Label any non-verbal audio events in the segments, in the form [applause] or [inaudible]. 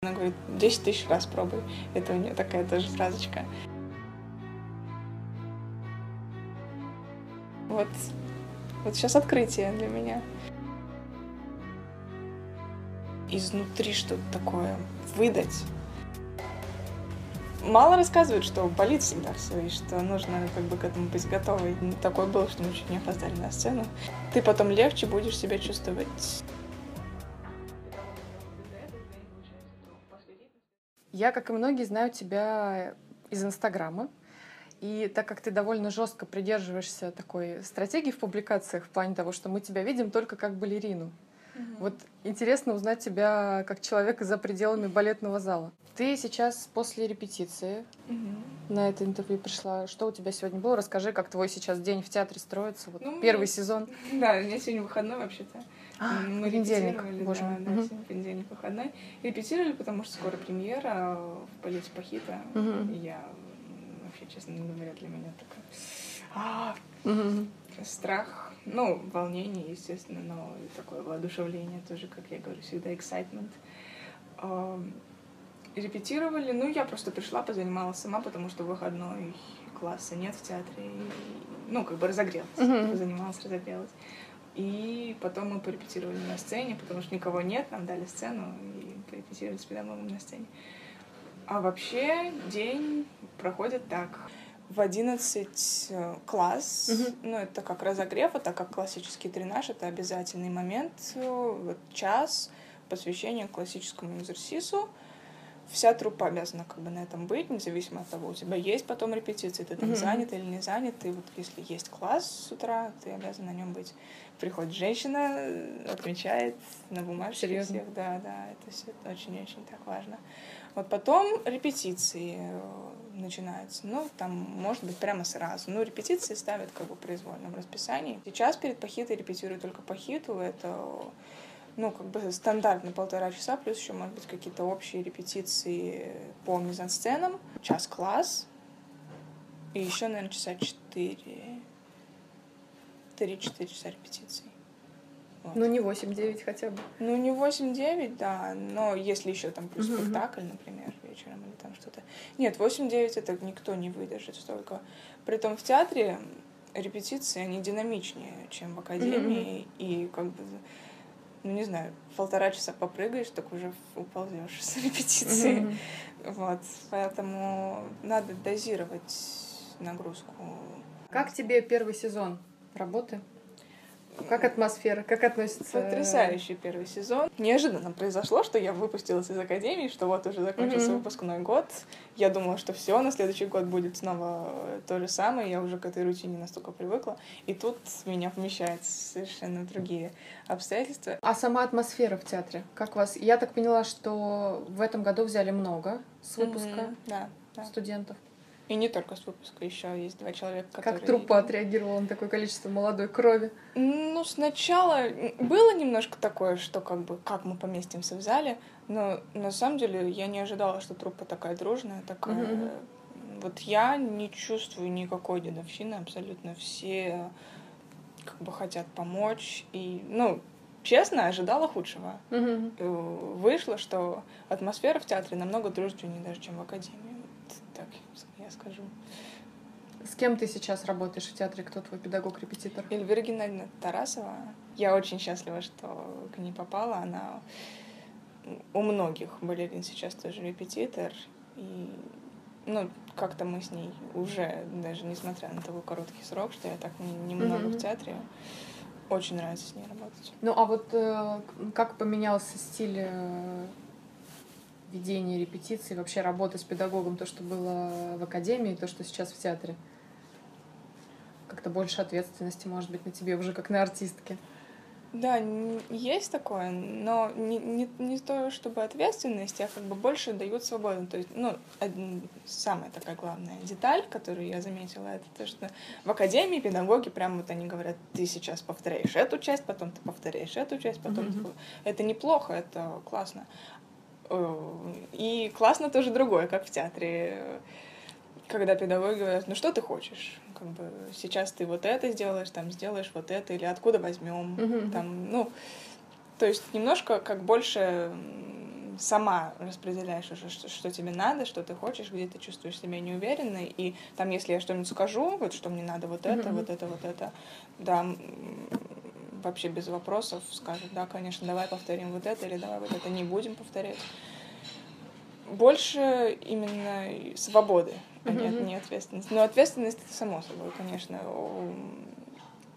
Она говорит, 10 тысяч раз пробуй. Это у нее такая тоже фразочка. Вот, вот сейчас открытие для меня. Изнутри что-то такое выдать. Мало рассказывают, что болит всегда все, и что нужно как бы к этому быть готовой. Такое было, что мы чуть не опоздали на сцену. Ты потом легче будешь себя чувствовать Я, как и многие, знаю тебя из Инстаграма. И так как ты довольно жестко придерживаешься такой стратегии в публикациях в плане того, что мы тебя видим только как балерину. Угу. Вот интересно узнать тебя как человека за пределами балетного зала. Ты сейчас после репетиции угу. на это интервью пришла. Что у тебя сегодня было? Расскажи, как твой сейчас день в театре строится. Вот ну, первый сезон. [laughs] Да, у меня сегодня выходной вообще-то. А, мы понедельник, боже мой. Да, угу. понедельник выходной. Репетировали, потому что скоро премьера в полете Пахита. Угу. Я вообще, честно говоря, для меня такая... А, угу. Страх, ну, волнение, естественно, но такое воодушевление тоже, как я говорю, всегда excitement. Репетировали, ну, я просто пришла, позанималась сама, потому что выходной класса нет в театре. И, ну, как бы разогрелась, uh-huh. позанималась, разогрелась. И потом мы порепетировали на сцене, потому что никого нет, нам дали сцену и порепетировали с педагогом на сцене. А вообще день проходит так. В 11 э, класс, угу. ну это как разогрев, а так как классический тренаж, это обязательный момент, э, вот час посвящения классическому экзерсису вся труппа обязана как бы на этом быть, независимо от того, у тебя есть потом репетиции, ты там mm-hmm. занят или не занят, и вот если есть класс с утра, ты обязан на нем быть. Приходит женщина, отмечает на бумажке Серьезно? всех, да, да, это все очень-очень так важно. Вот потом репетиции э, начинаются. Ну, там, может быть, прямо сразу. Ну, репетиции ставят как бы в произвольном расписании. Сейчас перед пахитой репетирую только пахиту. Это ну, как бы стандартно полтора часа, плюс еще, может быть, какие-то общие репетиции по мизансценам, час-класс, и еще, наверное, часа четыре, три-четыре часа репетиций. Вот. Ну, не 8-9 хотя бы. Ну, не 8-9, да, но если еще там плюс uh-huh. спектакль, например, вечером или там что-то. Нет, 8-9 это никто не выдержит столько. Притом в театре репетиции, они динамичнее, чем в академии, uh-huh. и как бы ну, не знаю, полтора часа попрыгаешь, так уже уползешь с репетиции. Mm-hmm. Вот, поэтому надо дозировать нагрузку. Как тебе первый сезон работы? Как атмосфера? Как относится? Потрясающий первый сезон. Неожиданно произошло, что я выпустилась из академии, что вот уже закончился mm-hmm. выпускной год. Я думала, что все, на следующий год будет снова то же самое. Я уже к этой рутине настолько привыкла. И тут меня помещают совершенно другие обстоятельства. А сама атмосфера в театре? Как вас? Я так поняла, что в этом году взяли много с выпуска mm-hmm. да, да. студентов. И не только с выпуска, еще есть два человека, которые... Как труппа отреагировала на такое количество молодой крови? Ну, сначала было немножко такое, что как бы, как мы поместимся в зале, но на самом деле я не ожидала, что труппа такая дружная, такая... Mm-hmm. Вот я не чувствую никакой дедовщины, абсолютно все как бы хотят помочь, и, ну, честно, ожидала худшего. Mm-hmm. Вышло, что атмосфера в театре намного дружнее даже, чем в академии. Вот так скажу. С кем ты сейчас работаешь в театре? Кто твой педагог-репетитор? Эльвира Геннадьевна Тарасова. Я очень счастлива, что к ней попала. Она у многих балерин сейчас тоже репетитор. И ну, как-то мы с ней уже, даже несмотря на такой короткий срок, что я так немного не mm-hmm. в театре, очень нравится с ней работать. Ну, а вот э, как поменялся стиль ведение репетиций, вообще работы с педагогом, то, что было в академии, то, что сейчас в театре? Как-то больше ответственности, может быть, на тебе уже как на артистке. Да, есть такое, но не, не, не то, чтобы ответственность, а как бы больше дают свободу. То есть, ну, один, самая такая главная деталь, которую я заметила, это то, что в академии педагоги прямо вот они говорят, ты сейчас повторяешь эту часть, потом ты повторяешь эту часть, потом mm-hmm. ты... Это неплохо, это классно. И классно тоже другое, как в театре, когда педагоги говорят, ну что ты хочешь? Как бы сейчас ты вот это сделаешь, там сделаешь вот это, или откуда возьмем, mm-hmm. там, ну, то есть немножко как больше сама распределяешь уже, что, что тебе надо, что ты хочешь, где ты чувствуешь себя неуверенной. И там, если я что-нибудь скажу, вот что мне надо, вот это, mm-hmm. вот это, вот это, да, вообще без вопросов скажут, да, конечно, давай повторим вот это, или давай вот это не будем повторять. Больше именно свободы, а mm-hmm. нет, не ответственности. Но ответственность это само собой, конечно.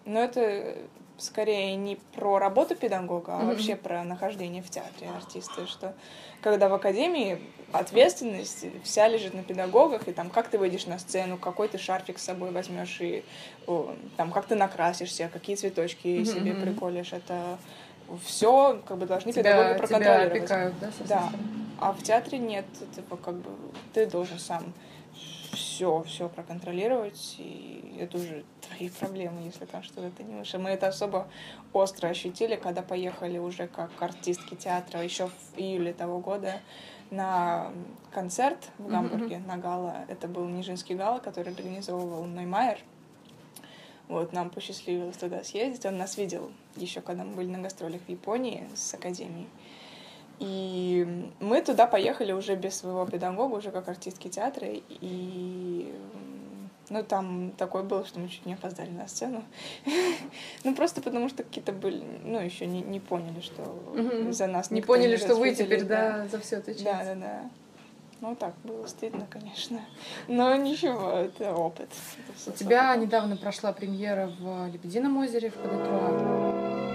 Но это скорее не про работу педагога, а mm-hmm. вообще про нахождение в театре артиста, что когда в академии ответственность вся лежит на педагогах, и там как ты выйдешь на сцену, какой ты шарфик с собой возьмешь, и о, там как ты накрасишься, какие цветочки mm-hmm. себе приколешь, это все как бы должны тебя, педагоги проконтролировать. Тебя опекают, да, да. А в театре нет, типа как бы ты должен сам все, все проконтролировать, и это уже твои проблемы, если там что-то ты не выше. Мы это особо остро ощутили, когда поехали уже как артистки театра еще в июле того года на концерт в Гамбурге, mm-hmm. на гала. Это был Нижинский гала, который организовывал Ноймайер. Вот, нам посчастливилось туда съездить. Он нас видел еще, когда мы были на гастролях в Японии с Академией. И мы туда поехали уже без своего педагога, уже как артистки театра. И ну, там такое было, что мы чуть не опоздали на сцену. [laughs] ну, просто потому что какие-то были, ну, еще не, не поняли, что за нас Не поняли, что вы теперь, да, за все отвечаете. Да, да, да. Ну, так, было стыдно, конечно. Но ничего, это опыт. Это У тебя недавно прошла премьера в Лебедином озере в Кадетруа.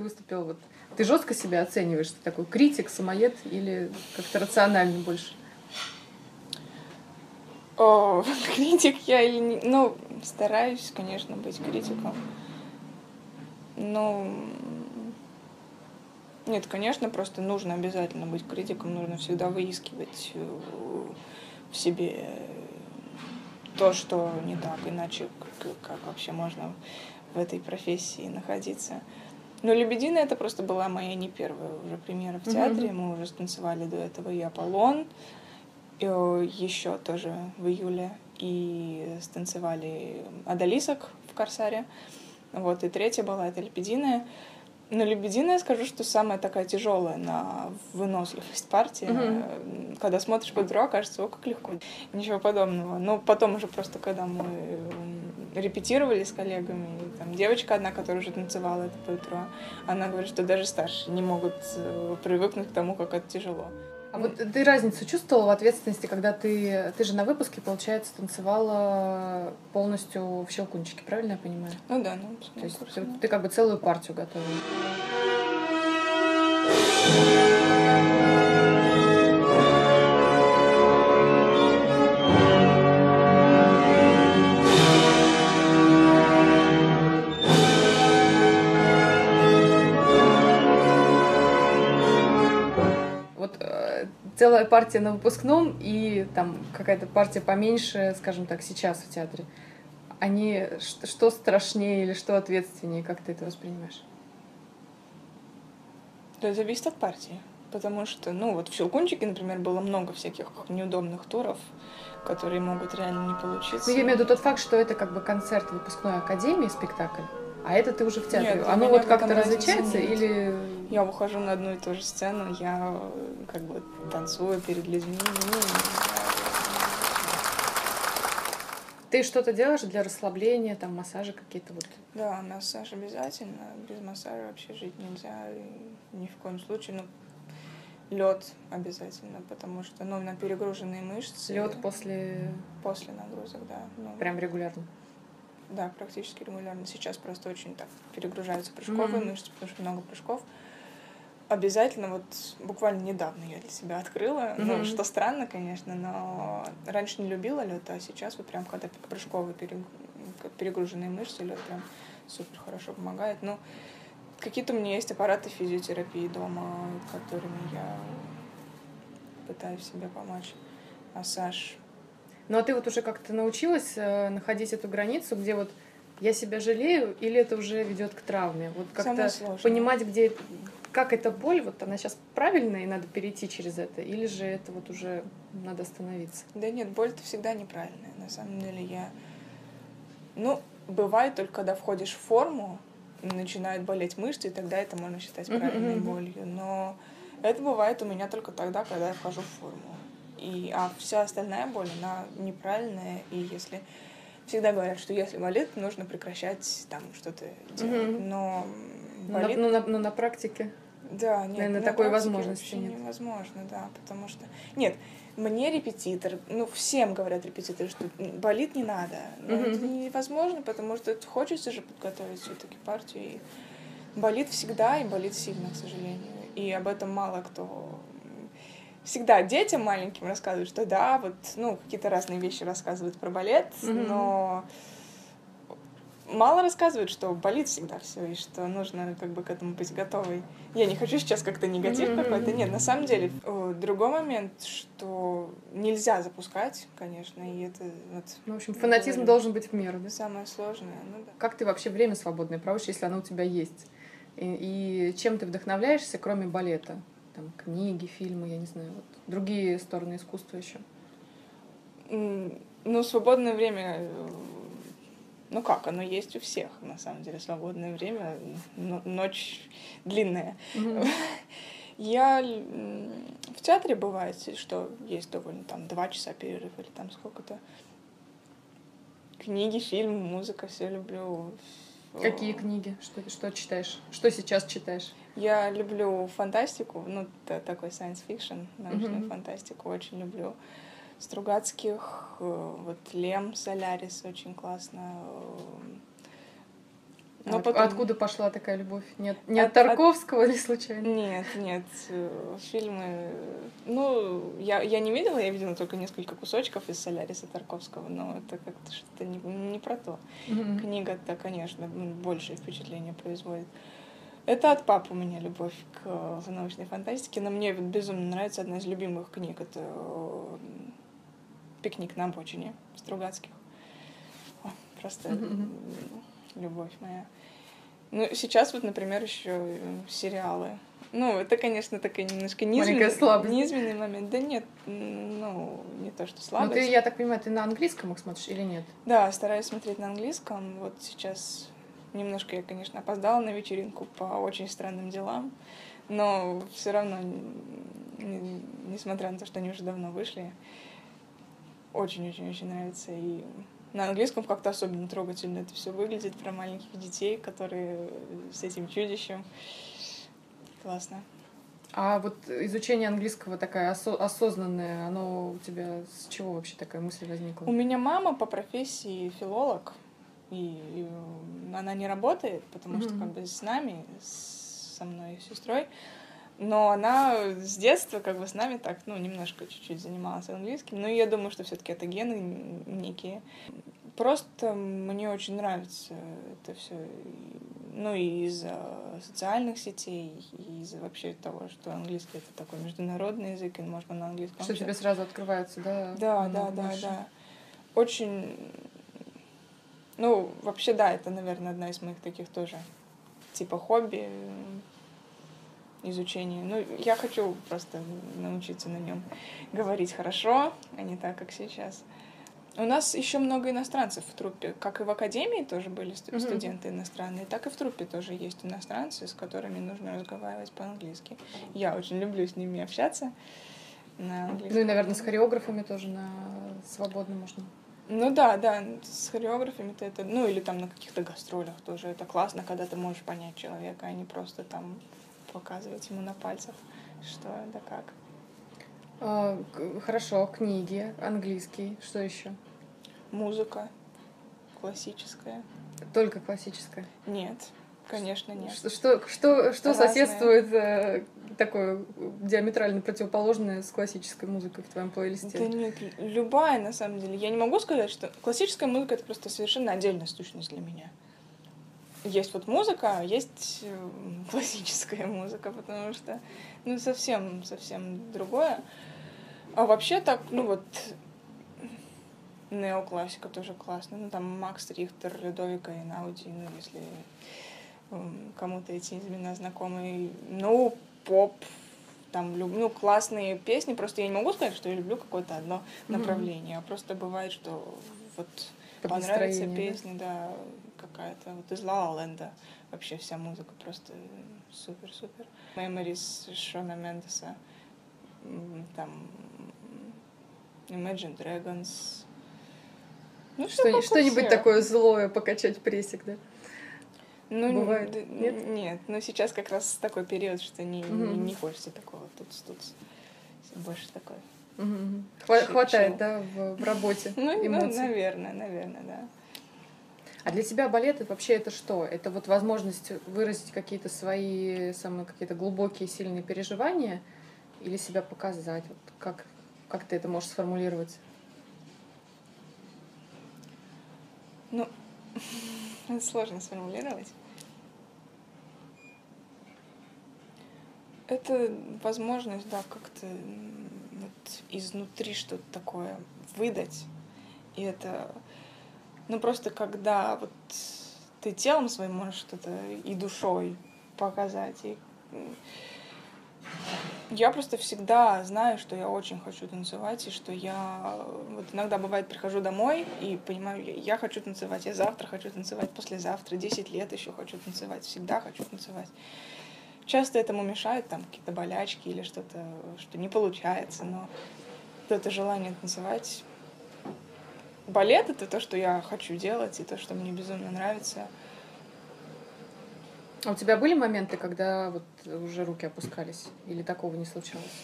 Выступил? Вот, ты жестко себя оцениваешь? Ты такой критик, самоед или как-то рационально больше? О, [laughs] критик я или не... Ну, стараюсь, конечно, быть критиком. Но... Нет, конечно, просто нужно обязательно быть критиком, нужно всегда выискивать э, в себе то, что не так, иначе как, как вообще можно в этой профессии находиться. Но «Лебедина» это просто была моя не первая уже премьера в театре. Mm-hmm. Мы уже станцевали до этого и «Аполлон», и еще тоже в июле, и станцевали «Адалисок» в «Корсаре». Вот, и третья была это «Лебединая». Но «Лебединая», скажу, что самая такая тяжелая на выносливость партии. Mm-hmm. Когда смотришь по дрова, кажется, о, как легко. Ничего подобного. Но потом уже просто, когда мы репетировали с коллегами, и, там девочка одна, которая уже танцевала это по утру, она говорит, что даже старшие не могут э, привыкнуть к тому, как это тяжело. А вот ты разницу чувствовала в ответственности, когда ты, ты же на выпуске, получается, танцевала полностью в щелкунчике, правильно я понимаю? Ну да, ну, То есть ты, ты как бы целую партию готовила. Целая партия на выпускном и там какая-то партия поменьше, скажем так, сейчас в театре. Они что страшнее или что ответственнее, как ты это воспринимаешь? Это зависит от партии. Потому что, ну, вот в Щелкунчике, например, было много всяких неудобных туров, которые могут реально не получиться. Ну, я имею в виду тот факт, что это как бы концерт выпускной академии, спектакль, а это ты уже в театре. Нет, Оно вот как-то различается или... Я выхожу на одну и ту же сцену, я как бы танцую перед людьми. Ну, ты что-то делаешь для расслабления, там массажи какие-то вот? Да, массаж обязательно. Без массажа вообще жить нельзя. Ни в коем случае. Ну, лед обязательно, потому что ну, на перегруженные мышцы. Лед после. После нагрузок, да. Ну, Прям регулярно. Да, практически регулярно. Сейчас просто очень так перегружаются прыжковые mm-hmm. мышцы, потому что много прыжков. Обязательно вот буквально недавно я для себя открыла. Mm-hmm. Ну, что странно, конечно, но раньше не любила лед, а сейчас вот прям когда прыжковые перегруженные мышцы, лед прям супер хорошо помогает. Ну, какие-то у меня есть аппараты физиотерапии дома, которыми я пытаюсь себе помочь. Массаж. Ну а ты вот уже как-то научилась э, находить эту границу, где вот я себя жалею, или это уже ведет к травме? Вот как-то понимать, где как эта боль, вот она сейчас правильная, и надо перейти через это, или же это вот уже надо остановиться? Да нет, боль-то всегда неправильная. На самом деле я... Ну, бывает только, когда входишь в форму, начинают болеть мышцы, и тогда это можно считать правильной болью. Но это бывает у меня только тогда, когда я вхожу в форму. И, а вся остальная боль, она неправильная, и если всегда говорят, что если болит, нужно прекращать там что-то делать. Но болит... Но, но, на, но на практике? Да, нет. Наверное, на такой возможности нет. невозможно, да, потому что... Нет, мне репетитор, ну, всем говорят репетиторы, что болит не надо. Но mm-hmm. это невозможно, потому что хочется же подготовить все таки партию. И болит всегда, и болит сильно, к сожалению. И об этом мало кто всегда детям маленьким рассказывают, что да, вот, ну, какие-то разные вещи рассказывают про балет, mm-hmm. но мало рассказывают, что болит всегда все, и что нужно как бы к этому быть готовой. Я не хочу сейчас как-то негатив mm-hmm. какой-то. Нет, на самом деле, другой момент, что нельзя запускать, конечно, и это... Вот, ну, в общем, фанатизм говорю, должен быть в меру, да? Самое сложное, ну да. Как ты вообще время свободное проводишь, если оно у тебя есть? И, и чем ты вдохновляешься, кроме балета? Там книги, фильмы, я не знаю, вот другие стороны искусства еще. Ну, свободное время э, ну как, оно есть у всех, на самом деле, свободное время, ночь длинная. Mm-hmm. Я в театре бывает, что есть довольно там два часа перерыв или там сколько-то. Книги, фильмы, музыка, все люблю. Какие книги? Что, что читаешь? Что сейчас читаешь? Я люблю фантастику, ну, такой science fiction, научную mm-hmm. фантастику очень люблю. Стругацких, э, вот Лем Солярис очень классно. Но а потом... Откуда пошла такая любовь? Нет, не от, от Тарковского от... или случайно? Нет, нет. Э, фильмы... Ну, я, я не видела, я видела только несколько кусочков из Соляриса Тарковского, но это как-то что-то не, не про то. Mm-hmm. Книга-то, конечно, большее впечатление производит. Это от папы у меня любовь к, к научной фантастике, но мне безумно нравится одна из любимых книг. Это пикник на обочине Стругацких. О, просто любовь моя. Ну, сейчас вот, например, еще э, сериалы. Ну, это, конечно, такая немножко низменный, низменный момент. Да нет, ну, не то, что слабость. Ну, ты, я так понимаю, ты на английском их смотришь или нет? Да, стараюсь смотреть на английском. Вот сейчас немножко я, конечно, опоздала на вечеринку по очень странным делам, но все равно, несмотря на то, что они уже давно вышли, очень-очень-очень нравится. И на английском как-то особенно трогательно это все выглядит про маленьких детей, которые с этим чудищем. Классно. А вот изучение английского такая осо- осознанное, оно у тебя с чего вообще такая мысль возникла? У меня мама по профессии филолог, и, она не работает, потому mm-hmm. что как бы с нами, со мной и сестрой. Но она с детства как бы с нами так, ну, немножко чуть-чуть занималась английским. Но я думаю, что все таки это гены некие. Просто мне очень нравится это все. Ну, и из-за социальных сетей, и из-за вообще того, что английский — это такой международный язык, и можно на английском... Что тебе сразу открывается, да? Да, да, да, больше. да. Очень... Ну, вообще, да, это, наверное, одна из моих таких тоже типа хобби, изучение. Ну, я хочу просто научиться на нем говорить хорошо, а не так, как сейчас. У нас еще много иностранцев в труппе. Как и в академии тоже были mm-hmm. студенты иностранные, так и в труппе тоже есть иностранцы, с которыми нужно разговаривать по-английски. Я очень люблю с ними общаться на английском. Ну и, наверное, с хореографами тоже на свободно можно. Ну да, да, с хореографами-то это, ну или там на каких-то гастролях тоже это классно, когда ты можешь понять человека, а не просто там показывать ему на пальцах, что да как. А, хорошо, книги, английский, что еще? Музыка классическая. Только классическая? Нет, конечно нет. Что что что, что соседствует э, такое диаметрально противоположное с классической музыкой в твоем плейлисте? Да нет, любая, на самом деле. Я не могу сказать, что классическая музыка — это просто совершенно отдельная сущность для меня. Есть вот музыка, а есть э, [laughs] классическая музыка, потому что, ну, совсем, совсем другое. А вообще так, ну вот, неоклассика тоже классно. Ну, там Макс Рихтер, Людовика и Науди, ну, если кому-то эти имена знакомы. Ну, поп, там, ну, классные песни. Просто я не могу сказать, что я люблю какое-то одно направление. Mm-hmm. А просто бывает, что вот Под понравится песня, да, да какая-то. Вот из Ла Ленда вообще вся музыка просто супер-супер. Memories Шона Мендеса, там Imagine Dragons, ну, что, что-нибудь такое злое покачать прессик, да? Ну, Бывает? Нет? Нет, но сейчас как раз такой период, что не, угу. не, не хочется такого. Тут, тут больше такое. Угу. Хва- хватает, да, в, в работе [laughs] ну, эмоций. ну, наверное, наверное, да. А для тебя балет это вообще это что? Это вот возможность выразить какие-то свои самые какие-то глубокие, сильные переживания или себя показать? Вот как, как ты это можешь сформулировать? Ну, [laughs] это сложно сформулировать. Это возможность, да, как-то вот изнутри что-то такое выдать. И это, ну просто когда вот ты телом своим можешь что-то и душой показать, и я просто всегда знаю, что я очень хочу танцевать, и что я вот иногда бывает прихожу домой и понимаю, я хочу танцевать, я завтра хочу танцевать, послезавтра, 10 лет еще хочу танцевать, всегда хочу танцевать. Часто этому мешают там какие-то болячки или что-то, что не получается, но это желание танцевать. Балет — это то, что я хочу делать, и то, что мне безумно нравится — а у тебя были моменты, когда вот уже руки опускались? Или такого не случалось?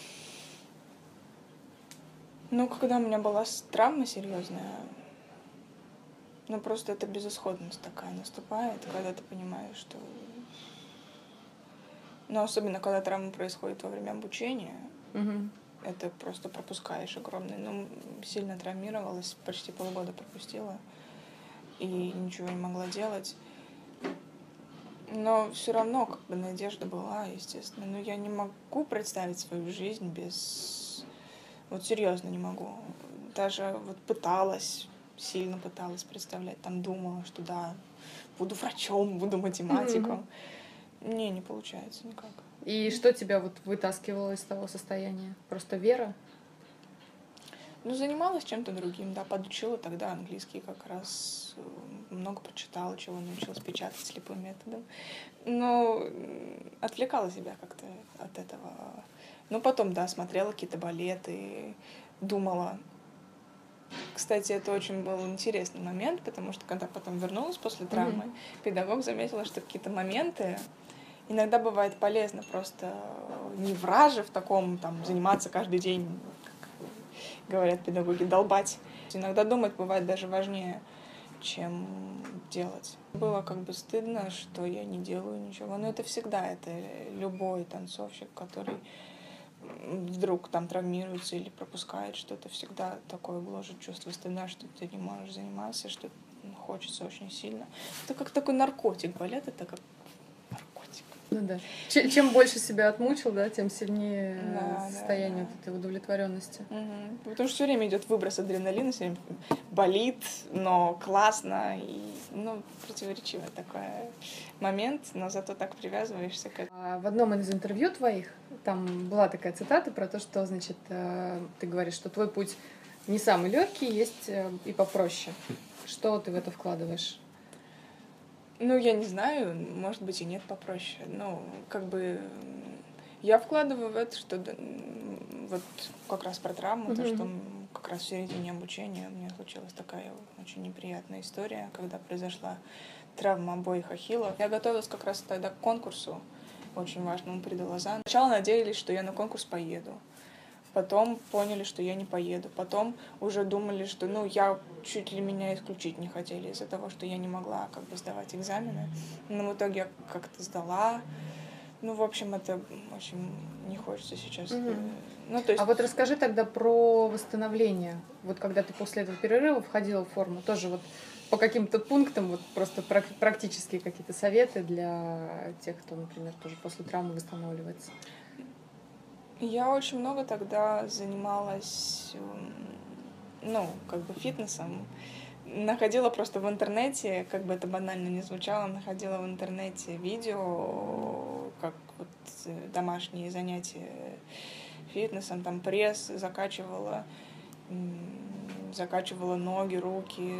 Ну, когда у меня была травма серьезная, ну просто это безысходность такая наступает, когда ты понимаешь, что... Ну, особенно когда травма происходит во время обучения, угу. Это просто пропускаешь огромный. Ну, сильно травмировалась, почти полгода пропустила и ничего не могла делать. Но все равно как бы надежда была, естественно. Но я не могу представить свою жизнь без... Вот серьезно не могу. Даже вот пыталась, сильно пыталась представлять, там думала, что да, буду врачом, буду математиком. Mm-hmm. Не, не получается никак. И что тебя вот вытаскивало из того состояния? Просто вера? Ну, занималась чем-то другим, да, подучила тогда английский как раз, э, много прочитала, чего научилась печатать слепым методом. Но отвлекала себя как-то от этого. Ну, потом, да, смотрела какие-то балеты, думала. Кстати, это очень был интересный момент, потому что когда потом вернулась после травмы, mm-hmm. педагог заметила, что какие-то моменты иногда бывает полезно просто не враже в таком, там, заниматься каждый день говорят педагоги, долбать. Иногда думать бывает даже важнее, чем делать. Было как бы стыдно, что я не делаю ничего. Но это всегда, это любой танцовщик, который вдруг там травмируется или пропускает что-то, всегда такое гложет чувство стыда, что ты не можешь заниматься, что хочется очень сильно. Это как такой наркотик. Балет — это как ну да. Чем, чем больше себя отмучил, да, тем сильнее да, состояние да, да. вот этой удовлетворенности. Угу. Потому что все время идет выброс адреналина, все время болит, но классно и ну противоречивый такой момент, но зато так привязываешься к этому. А в одном из интервью твоих там была такая цитата про то, что значит э, ты говоришь, что твой путь не самый легкий, есть э, и попроще. Что ты в это вкладываешь? Ну, я не знаю, может быть, и нет попроще. Ну, как бы я вкладываю в это, что вот как раз про травму, mm-hmm. то, что как раз в середине обучения у меня случилась такая очень неприятная история, когда произошла травма обоих ахиллов. Я готовилась как раз тогда к конкурсу, очень важному Лозан. Сначала надеялись, что я на конкурс поеду. Потом поняли, что я не поеду. Потом уже думали, что ну я чуть ли меня исключить не хотели из-за того, что я не могла как бы сдавать экзамены. Но в итоге я как-то сдала. Ну, в общем, это очень не хочется сейчас. Мгм. Ну, то есть... А вот расскажи тогда про восстановление. Вот когда ты после этого перерыва входила в форму, тоже вот по каким-то пунктам, вот просто прак- практические какие-то советы для тех, кто, например, тоже после травмы восстанавливается. Я очень много тогда занималась, м, ну, как бы фитнесом. Находила просто в интернете, как бы это банально не звучало, находила в интернете видео, как вот э, домашние занятия фитнесом, там пресс закачивала, закачивала ноги, руки,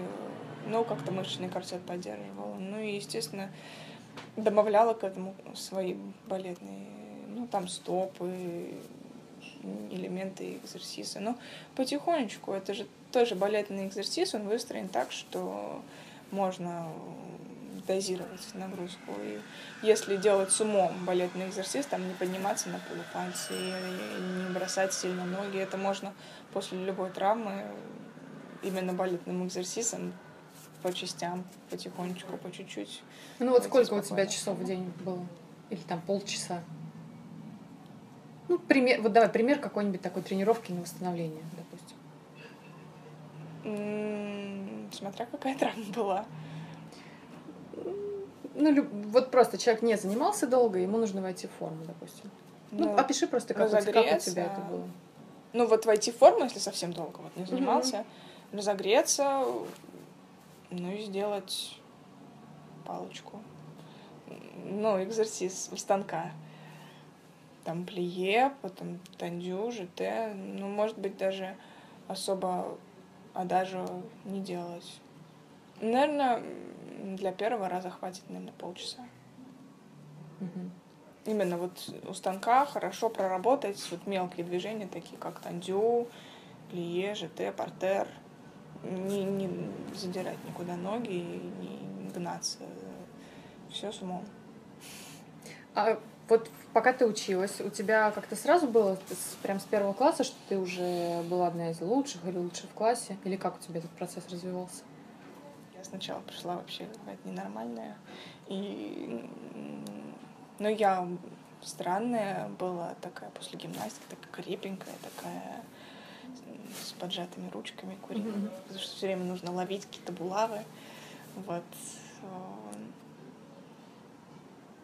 ну, как-то мышечный корсет поддерживала. Ну и, естественно, добавляла к этому свои балетные, ну, там стопы, элементы экзерсиса. Но потихонечку, это же тоже балетный экзерсис, он выстроен так, что можно дозировать нагрузку. И если делать с умом балетный экзерсис, там не подниматься на полупальцы, не бросать сильно ноги, это можно после любой травмы именно балетным экзерсисом по частям, потихонечку, по чуть-чуть. Ну вот сколько у тебя спокойно. часов в день было? Или там полчаса? Ну, пример, вот давай пример какой-нибудь такой тренировки на восстановление, допустим. М, Смотря какая травма была. Ну, вот просто человек не занимался долго, ему нужно войти в форму, допустим. Ну, Ну, опиши просто, как, у тебя- как у разогреться. тебя это было. Ну, вот войти в форму, если совсем долго вот не занимался, разогреться, ну и сделать палочку. Ну, экзерсис у станка. Там плие, потом тандю, жете. Ну, может быть, даже особо адажу не делать. Наверное, для первого раза хватит, наверное, полчаса. Мгм. Именно вот у станка хорошо проработать вот мелкие движения, такие как тандю, плие, ЖТ, портер. Не, не задирать никуда ноги, и не гнаться. Все с умом. А вот пока ты училась, у тебя как-то сразу было прям с первого класса, что ты уже была одна из лучших или лучших в классе? Или как у тебя этот процесс развивался? Я сначала пришла вообще какая-то ненормальная. И, м, ну, я странная была такая после гимнастики, такая крепенькая, такая с поджатыми ручками, куриными, Мгм. потому что все время нужно ловить какие-то булавы. Вот.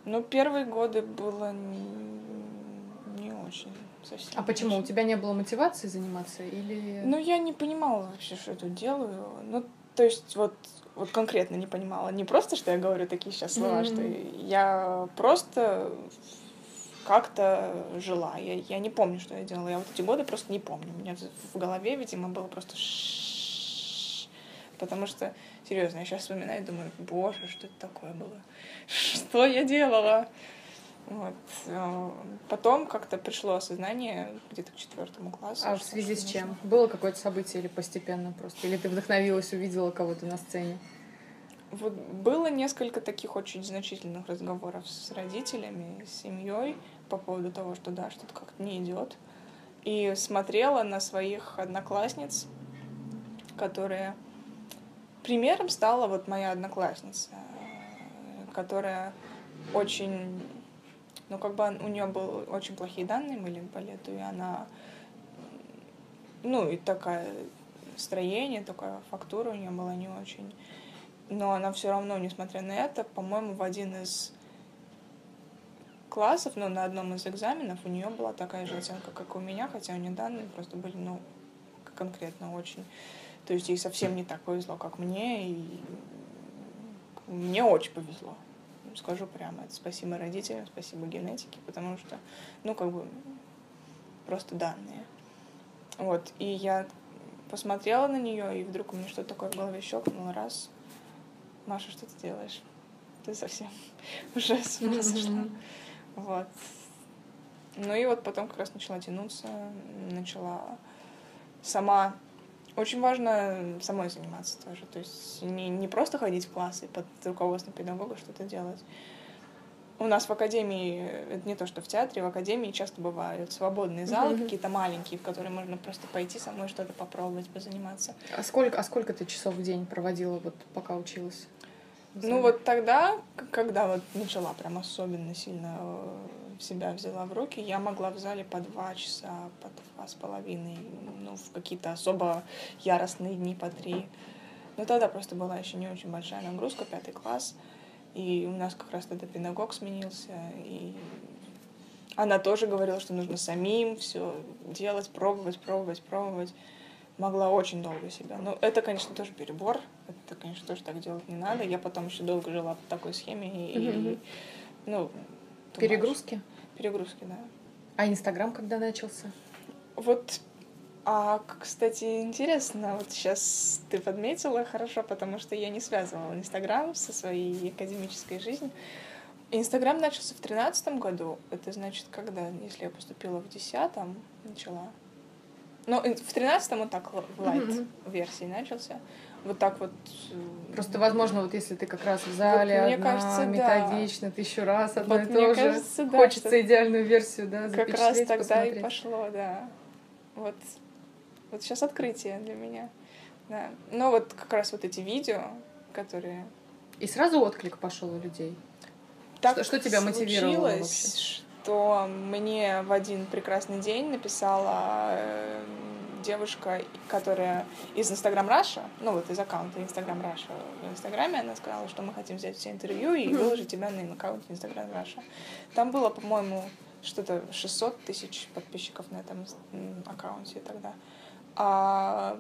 Ну, первые годы было не очень совсем. А почему? не У очень. тебя не было мотивации заниматься? Или... Ну, я не понимала вообще, что я тут делаю. Ну, то есть, вот, вот конкретно не понимала. Не просто, что я говорю такие сейчас слова, Мгм. что я просто как-то жила. Я, я не помню, что я делала. Я вот эти годы просто не помню. У меня в голове, видимо, было просто Потому что, серьезно, я сейчас вспоминаю и думаю, боже, что это такое было? [laughs] Что я делала? Вот. э, Потом как-то пришло осознание где-то к четвертому классу. А в связи с нужно. чем? Было какое-то событие или постепенно просто? Или ты вдохновилась, увидела кого-то на сцене? Вот было несколько таких очень значительных разговоров с родителями, с семьей по поводу того, что да, что-то как-то не идет. И смотрела на своих одноклассниц, которые... Примером стала вот моя одноклассница, э, которая очень... Ну, как бы у нее были очень плохие данные были к балету, и она... Ну, и такая строение, такая фактура у нее была не очень. Но она все равно, несмотря на это, по-моему, в один из классов, ну, на одном из экзаменов у нее была такая же оценка, как у меня, хотя у нее данные просто были, ну, конкретно очень. То есть ей совсем не так повезло, как мне, и мне очень повезло. Скажу прямо, это спасибо родителям, спасибо генетике, потому что, ну, как бы, просто данные. Вот, и я посмотрела на нее, и вдруг у меня что-то такое в голове щелкнуло, раз, Маша, что ты делаешь? Ты совсем уже с ума сошла. Вот. Ну и вот потом как раз начала тянуться, начала сама... Очень важно самой заниматься тоже. То есть не, не просто ходить в классы под руководством педагога что-то делать. У нас в академии, это не то, что в театре, в академии часто бывают свободные залы Мгм. какие-то маленькие, в которые можно просто пойти самой что-то попробовать, позаниматься. А сколько, а сколько ты часов в день проводила, вот пока училась? Ну вот тогда, когда вот начала прям особенно сильно э, себя взяла в руки, я могла в зале по два часа, по два с половиной, ну, в какие-то особо яростные дни по три. Но тогда просто была еще не очень большая нагрузка, пятый класс. И у нас как раз тогда педагог сменился, и она тоже говорила, что нужно самим все делать, пробовать, пробовать, пробовать. Могла очень долго себя. Но это, конечно, тоже перебор. Это, конечно, тоже так делать не надо. Я потом еще долго жила по такой схеме. И, Мгм. ну, Перегрузки? Перегрузки, да. А Инстаграм когда начался? Вот, а, кстати, интересно, вот сейчас ты подметила хорошо, потому что я не связывала Инстаграм со своей академической жизнью. Инстаграм начался в тринадцатом году. Это значит, когда, если я поступила в десятом, начала. Ну, в тринадцатом он так в лайт Мгм. версии начался. Вот так вот. э, Просто, возможно, вот если ты как раз в зале мне одна, кажется, да. методично, тысячу раз одно Вот и то же, кажется, да, хочется идеальную версию, да, Как раз тогда и посмотреть. пошло, да. Вот, вот сейчас открытие для меня. Да. Но вот как раз вот эти видео, которые... И сразу отклик пошел у людей. Так Что- что тебя мотивировало случилось, что мне в один прекрасный день написала э, девушка, которая из Instagram Russia, ну вот из аккаунта Instagram Russia в Инстаграме, она сказала, что мы хотим взять все интервью и выложить тебя на аккаунт Instagram Russia. Там было, по-моему, что-то 600 тысяч подписчиков на этом аккаунте тогда. А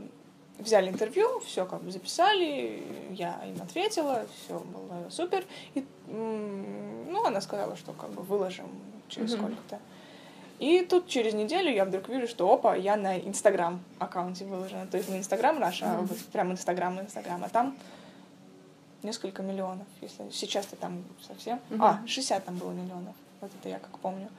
взяли интервью, все как бы записали, я им ответила, все было супер. И, ну, она сказала, что как бы выложим через Мгм. сколько-то. И тут через неделю я вдруг вижу, что опа, я на Инстаграм аккаунте выложена. То есть не Инстаграм наш, а Мгм. вот прям Инстаграм, Инстаграм. А там несколько миллионов, если сейчас-то там совсем. Мгм. А, 60 там было миллионов. Вот это я как помню.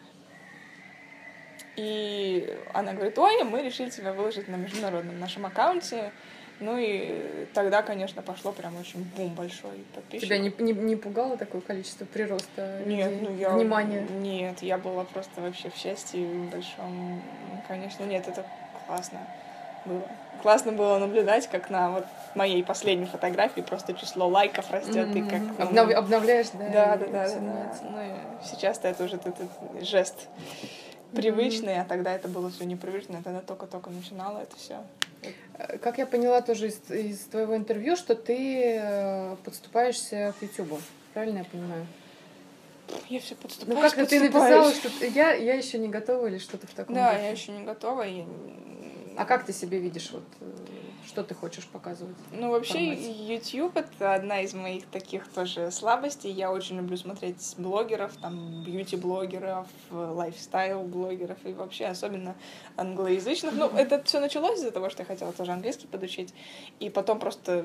И она говорит, ой, мы решили тебя выложить на международном нашем аккаунте. Ну и тогда, конечно, пошло прям очень бум большой подписчик. Тебя не, не, не пугало такое количество прироста Нет, людей? ну я... Внимания? Нет, я была просто вообще в счастье большом. Конечно, нет, это классно было. Классно было наблюдать, как на вот моей последней фотографии просто число лайков растет, и как... Ну, Обнов- обновляешь, да? Да, да, да, да, да. Ну и сейчас-то это уже этот жест привычный, а тогда это было все непривычно, я тогда только-только начинала это все. Э, Как я поняла тоже из, из твоего интервью, что ты э, подступаешься к Ютубу. Правильно я понимаю? Я все Ну подступаюсь, как-то ты написала, что я, я еще не готова или что-то в таком Да, духе? я еще не готова. я- А как ты себе видишь, вот, э, что ты хочешь показывать? Ну, вообще? YouTube — это одна из моих таких тоже слабостей. Я очень люблю смотреть блогеров, там, бьюти-блогеров, лайфстайл-блогеров и вообще особенно англоязычных. Ну, это все началось из-за того, что я хотела тоже английский подучить. И потом просто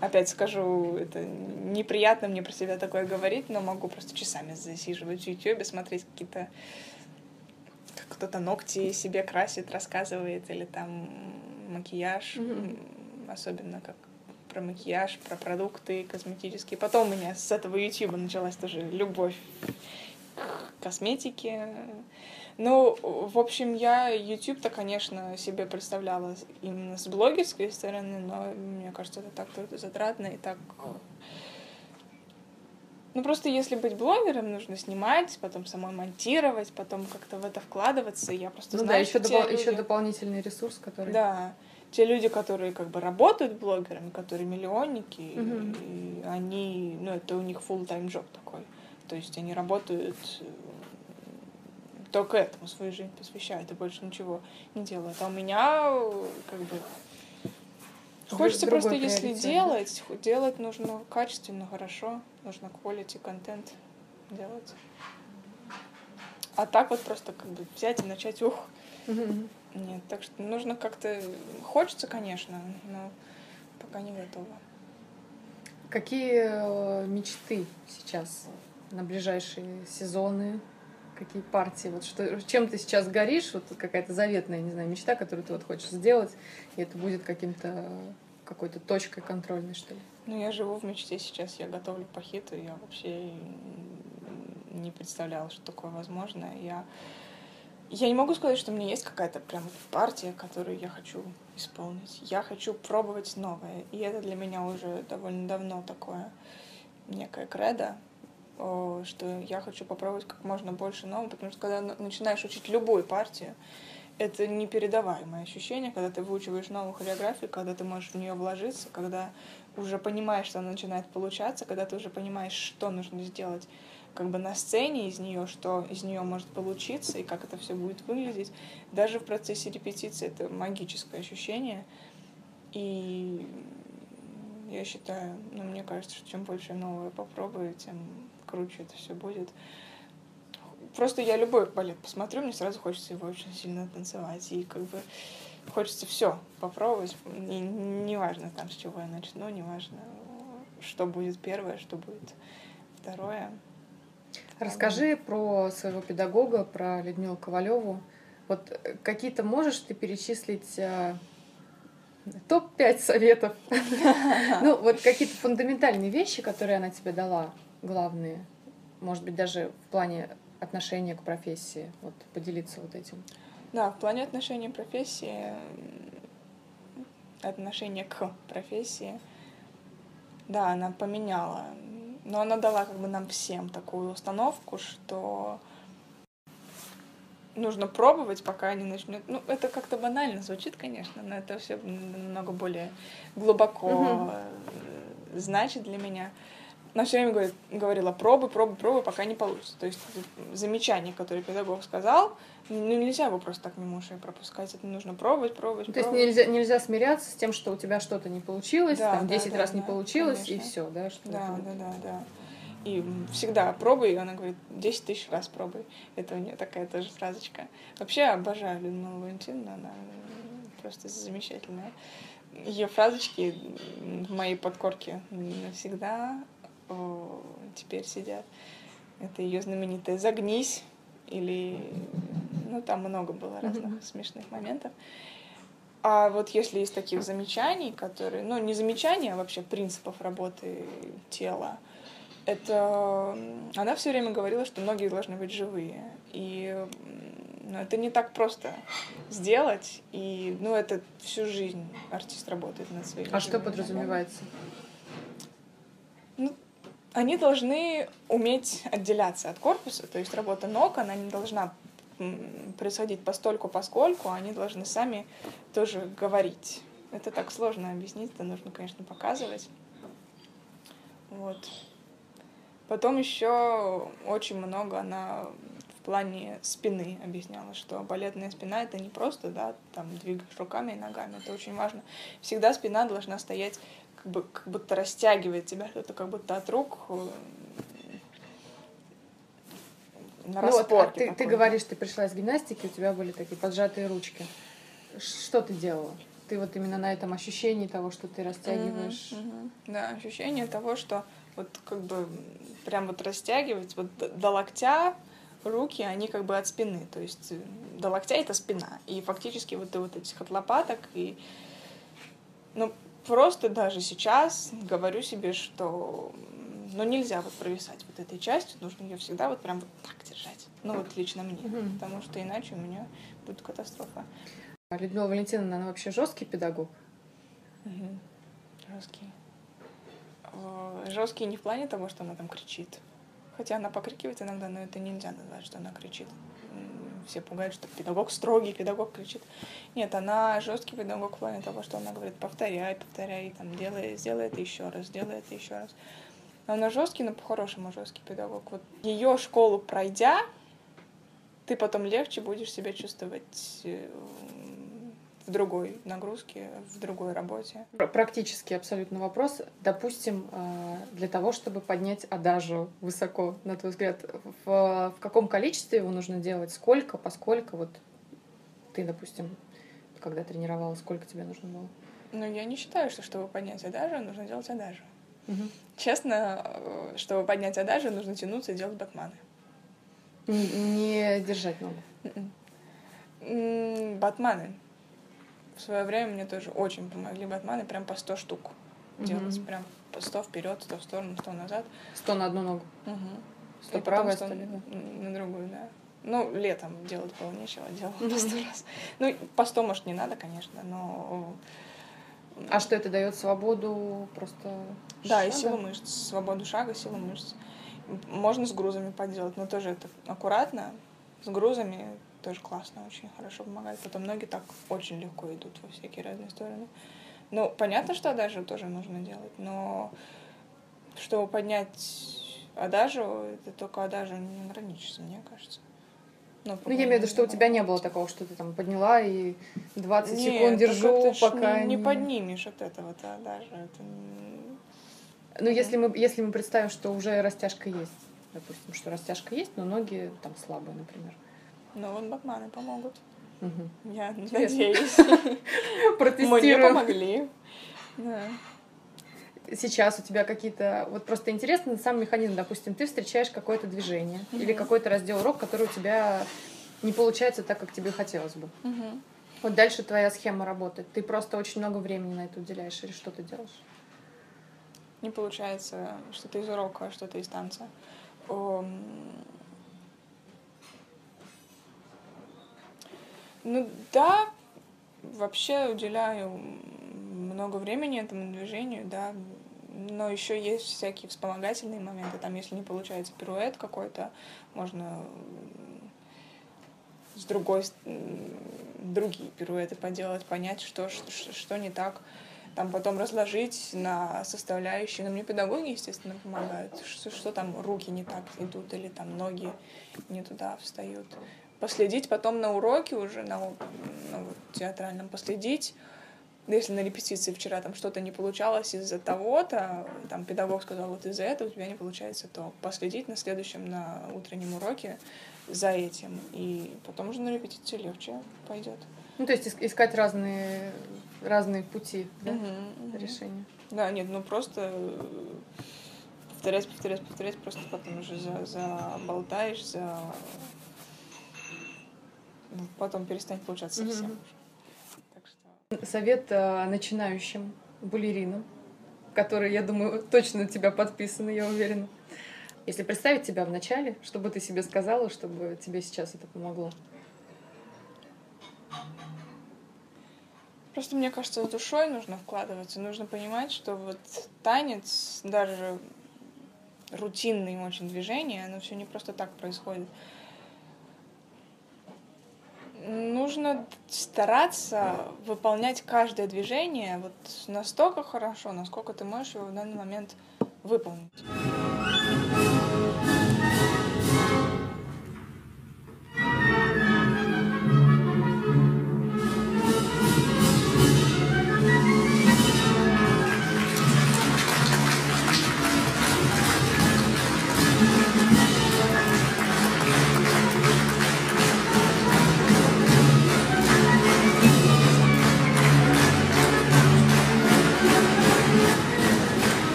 опять скажу, это неприятно мне про себя такое говорить, но могу просто часами засиживать в YouTube, смотреть какие-то как кто-то ногти себе красит, рассказывает, или там макияж, м, особенно как про макияж, про продукты косметические. Потом у меня с этого YouTube началась тоже любовь к косметике. Ну, в общем, я YouTube-то, конечно, себе представляла именно с блогерской стороны, но мне кажется, это так затратно и так ну, просто если быть блогером, нужно снимать, потом самой монтировать, потом как-то в это вкладываться. Я просто Ну да, знаю, еще, что те еще люди- дополнительный ресурс, который... Да, те люди, которые как бы работают блогерами, которые миллионники, Мгм. и они, ну, это у них full-time job такой. То есть они работают э, только этому свою жизнь посвящают и больше ничего не делают. А у меня э, как бы Хочется просто, если делать, делать нужно качественно, хорошо, нужно quality контент делать. А так вот просто как бы взять и начать, ух, нет. Так что нужно как-то... Хочется, конечно, но пока не готова. Какие э, мечты сейчас на ближайшие сезоны? Какие партии? Вот что, чем ты сейчас горишь? Вот какая-то заветная, не знаю, мечта, которую ты вот хочешь сделать, и это будет каким-то какой-то точкой контрольной, что ли? Ну, я живу в мечте сейчас, я готовлю пахиту, я вообще не представляла, что такое возможно. Я, я не могу сказать, что у меня есть какая-то прям партия, которую я хочу исполнить. Я хочу пробовать новое, и это для меня уже довольно давно такое некое кредо. что я хочу попробовать как можно больше нового, потому что когда начинаешь учить любую партию, это непередаваемое ощущение, когда ты выучиваешь новую хореографию, когда ты можешь в нее вложиться, когда уже понимаешь, что она начинает получаться, когда ты уже понимаешь, что нужно сделать как бы на сцене из нее, что из нее может получиться и как это все будет выглядеть. Даже в процессе репетиции это магическое ощущение. И я считаю, ну, мне кажется, что чем больше нового попробую, тем круче это все будет. Просто я любой балет посмотрю, мне сразу хочется его очень сильно танцевать. И как бы хочется все попробовать. И неважно там, с чего я начну, неважно, что будет первое, что будет второе. Расскажи про своего педагога, про Людмилу Ковалеву. Вот э, какие-то можешь ты перечислить э, топ-5 советов? [laughs] Ну, вот какие-то фундаментальные вещи, которые она тебе дала, главные. Может быть, даже в плане отношения к профессии. Вот поделиться вот этим. Да, в плане отношения к профессии, отношения к профессии, да, она поменяла. Но она дала как бы нам всем такую установку, что нужно пробовать, пока не начнет. Ну, это как-то банально звучит, конечно, но это все намного более глубоко угу. значит для меня. Она все время говорит, говорила, пробуй, пробуй, пробуй, пока не получится. То есть замечание, которое педагог сказал, ну, нельзя его просто так мимо ушей пропускать. Это нужно пробовать, пробовать, То пробовать. есть нельзя, нельзя смиряться с тем, что у тебя что-то не получилось, да, там, 10 да, раз да, не получилось, конечно. и все, да? Что да, да, да, да. И всегда пробуй, и она говорит, 10 тысяч раз пробуй. Это у нее такая тоже фразочка. Вообще обожаю Людмилу Валентиновну, она просто замечательная. Ее фразочки в моей подкорке навсегда теперь сидят. Это ее знаменитая «Загнись» или... Ну, там много было разных mm-hmm. смешных моментов. А вот если из таких замечаний, которые... Ну, не замечания, а вообще принципов работы тела, это... Она все время говорила, что ноги должны быть живые. И ну, это не так просто сделать. И, ну, это всю жизнь артист работает над своими А что подразумевается? Ну, они должны уметь отделяться от корпуса, то есть работа ног, она не должна происходить постольку поскольку, они должны сами тоже говорить. Это так сложно объяснить, это нужно, конечно, показывать. Вот. Потом еще очень много она в плане спины объясняла, что балетная спина это не просто, да, там двигаешь руками и ногами, это очень важно. Всегда спина должна стоять как, бы, как будто растягивает тебя что-то, как будто от рук э, на ну вот, а ты, ты говоришь, ты пришла из гимнастики, у тебя были такие поджатые ручки. Что ты делала? Ты вот именно на этом ощущении того, что ты растягиваешь. Mm-hmm, mm-hmm. Да, ощущение того, что вот как бы прям вот растягивать вот до локтя руки, они как бы от спины. То есть э, до локтя это спина. И фактически вот, вот этих от лопаток и ну, просто даже сейчас говорю себе, что ну, нельзя вот провисать вот этой частью, нужно ее всегда вот прям вот так держать. Ну, вот лично мне, угу. потому что иначе у меня будет катастрофа. А Людмила Валентиновна, она вообще жесткий педагог? Угу. Жесткий. Жесткий не в плане того, что она там кричит. Хотя она покрикивает иногда, но это нельзя назвать, что она кричит все пугают, что педагог строгий, педагог кричит. Нет, она жесткий педагог в плане того, что она говорит, повторяй, повторяй, там, делай, сделай это еще раз, сделай это еще раз. Она жесткий, но по-хорошему жесткий педагог. Вот ее школу пройдя, ты потом легче будешь себя чувствовать э, в другой нагрузке, в другой работе. Практически абсолютно вопрос. Допустим, э, для того, чтобы поднять адажу высоко, на твой взгляд, в, в каком количестве его нужно делать, сколько, поскольку, вот ты, допустим, когда тренировала, сколько тебе нужно было? Ну, я не считаю, что чтобы поднять адажу, нужно делать адажу. Угу. Честно, э, чтобы поднять адажу, нужно тянуться и делать батманы. Не, не держать ногу. М-м. Батманы в свое время мне тоже очень помогли батманы, прям по 100 штук делать, прям по 100 вперед, 100 в сторону, 100 назад. 100 на одну ногу. Угу. 100 И правая, 100 на другую, да. Ну, летом делать было нечего, делала mm-hmm. по 100 раз. Ну, по 100, может, не надо, конечно, но... А что это дает свободу просто Да, шага? и силу мышц, свободу шага, силу мышц. Можно с грузами поделать, но тоже это аккуратно. С грузами тоже классно, очень хорошо помогает. Потом ноги так очень легко идут во всякие разные стороны. Ну, понятно, что адажу тоже нужно делать, но чтобы поднять адажу, это только адажу не ограничится, мне кажется. Ну, ну я имею в виду, что у тебя не было такого, что ты там подняла и 20 Нет, секунд держу, пока не, не поднимешь от этого-то даже. Это... Ну, если мы, если мы представим, что уже растяжка есть, допустим, что растяжка есть, но ноги там слабые, например. Ну, вот батманы помогут. Угу. Я надеюсь. [laughs] Протестируем. Мне помогли. Да. Сейчас у тебя какие-то... Вот просто интересно сам механизм. Допустим, ты встречаешь какое-то движение угу. или какой-то раздел урок, который у тебя не получается так, как тебе хотелось бы. Угу. Вот дальше твоя схема работает. Ты просто очень много времени на это уделяешь или что ты делаешь? Не получается что-то из урока, что-то из танца. Ну да, вообще уделяю много времени этому движению, да, но еще есть всякие вспомогательные моменты. Там, если не получается пируэт какой-то, можно с другой другие пируэты поделать, понять, что, что, что не так. Там потом разложить на составляющие. Но мне педагоги, естественно, помогают. Что, что там руки не так идут или там ноги не туда встают последить потом на уроке уже, на, на вот, театральном, последить, если на репетиции вчера там что-то не получалось из-за того-то, там педагог сказал, вот из-за этого у тебя не получается, то последить на следующем, на утреннем уроке за этим. И потом уже на репетиции легче пойдет. Ну, то есть искать разные, разные пути да, угу, решения. Да, нет, ну просто повторять, повторять, повторять, просто потом уже за, заболтаешь, за потом перестанет получаться совсем. Mm-hmm. Так что... Совет э, начинающим балеринам, которые, я думаю, точно на тебя подписаны, я уверена. Если представить тебя в начале, что бы ты себе сказала, чтобы тебе сейчас это помогло? Просто мне кажется, с душой нужно вкладываться. Нужно понимать, что вот танец, даже рутинные очень движения, оно все не просто так происходит нужно стараться выполнять каждое движение вот настолько хорошо, насколько ты можешь его в данный момент выполнить.